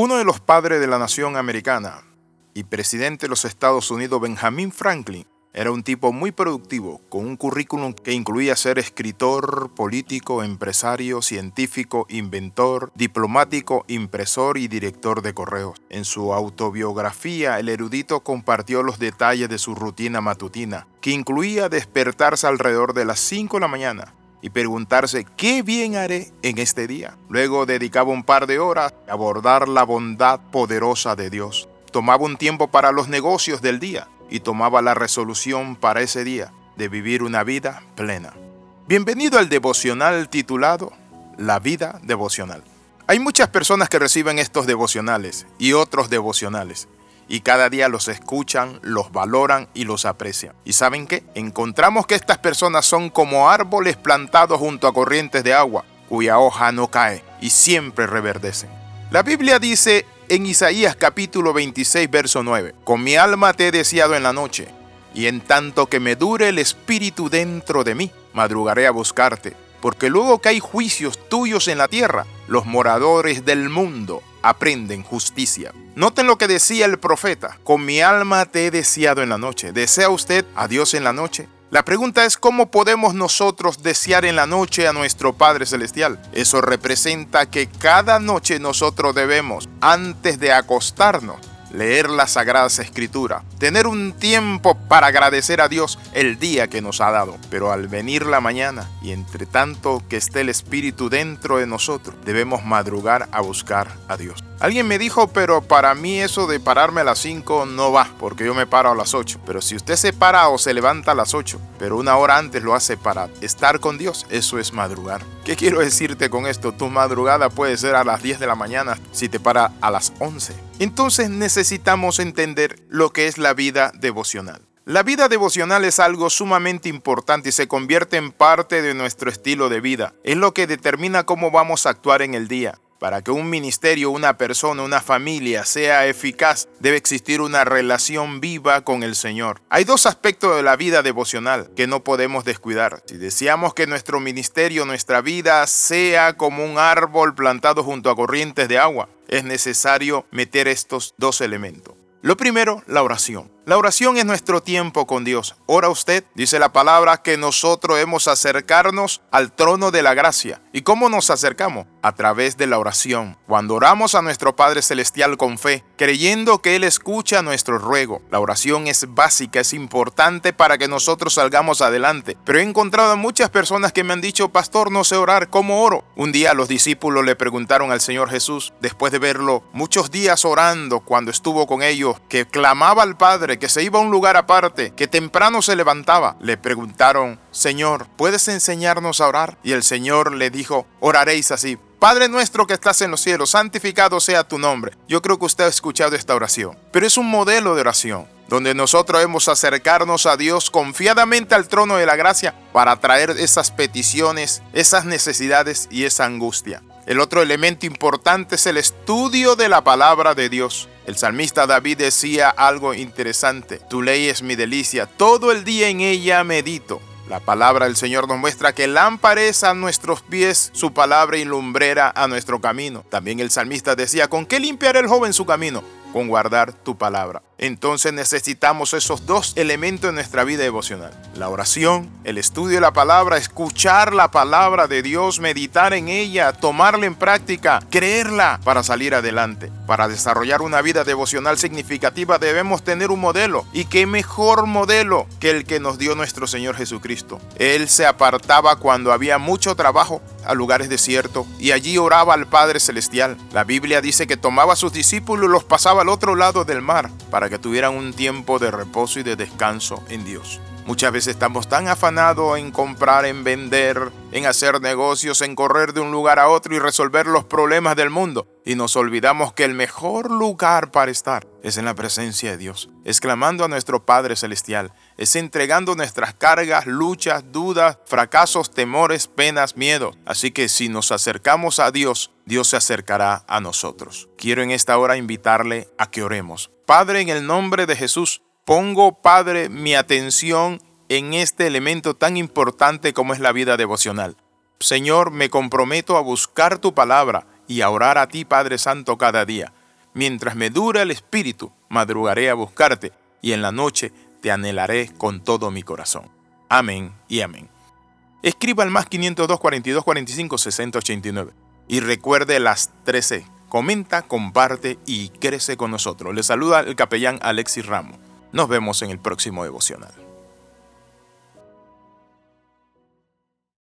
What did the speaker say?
Uno de los padres de la nación americana y presidente de los Estados Unidos, Benjamin Franklin, era un tipo muy productivo, con un currículum que incluía ser escritor, político, empresario, científico, inventor, diplomático, impresor y director de correos. En su autobiografía, el erudito compartió los detalles de su rutina matutina, que incluía despertarse alrededor de las 5 de la mañana, y preguntarse qué bien haré en este día. Luego dedicaba un par de horas a abordar la bondad poderosa de Dios. Tomaba un tiempo para los negocios del día y tomaba la resolución para ese día de vivir una vida plena. Bienvenido al devocional titulado La vida devocional. Hay muchas personas que reciben estos devocionales y otros devocionales y cada día los escuchan, los valoran y los aprecian. ¿Y saben qué? Encontramos que estas personas son como árboles plantados junto a corrientes de agua, cuya hoja no cae y siempre reverdecen. La Biblia dice en Isaías capítulo 26, verso 9, Con mi alma te he deseado en la noche, y en tanto que me dure el espíritu dentro de mí, madrugaré a buscarte, porque luego que hay juicios tuyos en la tierra, los moradores del mundo aprenden justicia. Noten lo que decía el profeta, con mi alma te he deseado en la noche. ¿Desea usted a Dios en la noche? La pregunta es cómo podemos nosotros desear en la noche a nuestro Padre Celestial. Eso representa que cada noche nosotros debemos, antes de acostarnos, leer las Sagradas Escrituras, tener un tiempo para agradecer a Dios el día que nos ha dado. Pero al venir la mañana y entre tanto que esté el Espíritu dentro de nosotros, debemos madrugar a buscar a Dios. Alguien me dijo, pero para mí eso de pararme a las 5 no va, porque yo me paro a las 8. Pero si usted se para o se levanta a las 8, pero una hora antes lo hace para estar con Dios, eso es madrugar. ¿Qué quiero decirte con esto? Tu madrugada puede ser a las 10 de la mañana si te para a las 11. Entonces necesitamos entender lo que es la vida devocional. La vida devocional es algo sumamente importante y se convierte en parte de nuestro estilo de vida. Es lo que determina cómo vamos a actuar en el día. Para que un ministerio, una persona, una familia sea eficaz, debe existir una relación viva con el Señor. Hay dos aspectos de la vida devocional que no podemos descuidar. Si deseamos que nuestro ministerio, nuestra vida, sea como un árbol plantado junto a corrientes de agua, es necesario meter estos dos elementos. Lo primero, la oración. La oración es nuestro tiempo con Dios. Ora usted, dice la palabra, que nosotros hemos acercarnos al trono de la gracia. ¿Y cómo nos acercamos? A través de la oración. Cuando oramos a nuestro Padre Celestial con fe, creyendo que Él escucha nuestro ruego. La oración es básica, es importante para que nosotros salgamos adelante. Pero he encontrado a muchas personas que me han dicho, pastor, no sé orar, ¿cómo oro? Un día los discípulos le preguntaron al Señor Jesús, después de verlo muchos días orando cuando estuvo con ellos, que clamaba al Padre, que se iba a un lugar aparte, que temprano se levantaba. Le preguntaron, Señor, ¿puedes enseñarnos a orar? Y el Señor le dijo, oraréis así. Padre nuestro que estás en los cielos, santificado sea tu nombre. Yo creo que usted ha escuchado esta oración, pero es un modelo de oración donde nosotros hemos acercarnos a Dios confiadamente al trono de la gracia para traer esas peticiones, esas necesidades y esa angustia. El otro elemento importante es el estudio de la palabra de Dios. El salmista David decía algo interesante, tu ley es mi delicia, todo el día en ella medito. La palabra del Señor nos muestra que lámpara es a nuestros pies su palabra y lumbrera a nuestro camino. También el salmista decía, ¿con qué limpiará el joven su camino? Con guardar tu palabra. Entonces necesitamos esos dos elementos en nuestra vida devocional. La oración, el estudio de la palabra, escuchar la palabra de Dios, meditar en ella, tomarla en práctica, creerla para salir adelante. Para desarrollar una vida devocional significativa debemos tener un modelo. ¿Y qué mejor modelo que el que nos dio nuestro Señor Jesucristo? Él se apartaba cuando había mucho trabajo a lugares desiertos y allí oraba al Padre Celestial. La Biblia dice que tomaba a sus discípulos y los pasaba al otro lado del mar para que tuvieran un tiempo de reposo y de descanso en Dios. Muchas veces estamos tan afanados en comprar, en vender, en hacer negocios, en correr de un lugar a otro y resolver los problemas del mundo. Y nos olvidamos que el mejor lugar para estar es en la presencia de Dios, exclamando a nuestro Padre Celestial, es entregando nuestras cargas, luchas, dudas, fracasos, temores, penas, miedos. Así que si nos acercamos a Dios, Dios se acercará a nosotros. Quiero en esta hora invitarle a que oremos. Padre, en el nombre de Jesús, pongo, Padre, mi atención en este elemento tan importante como es la vida devocional. Señor, me comprometo a buscar tu palabra y a orar a ti, Padre Santo, cada día. Mientras me dura el espíritu, madrugaré a buscarte, y en la noche te anhelaré con todo mi corazón. Amén y amén. Escriba al más 502 42 45 60 89 y recuerde las 13. Comenta, comparte y crece con nosotros. Le saluda el capellán Alexis Ramos. Nos vemos en el próximo devocional.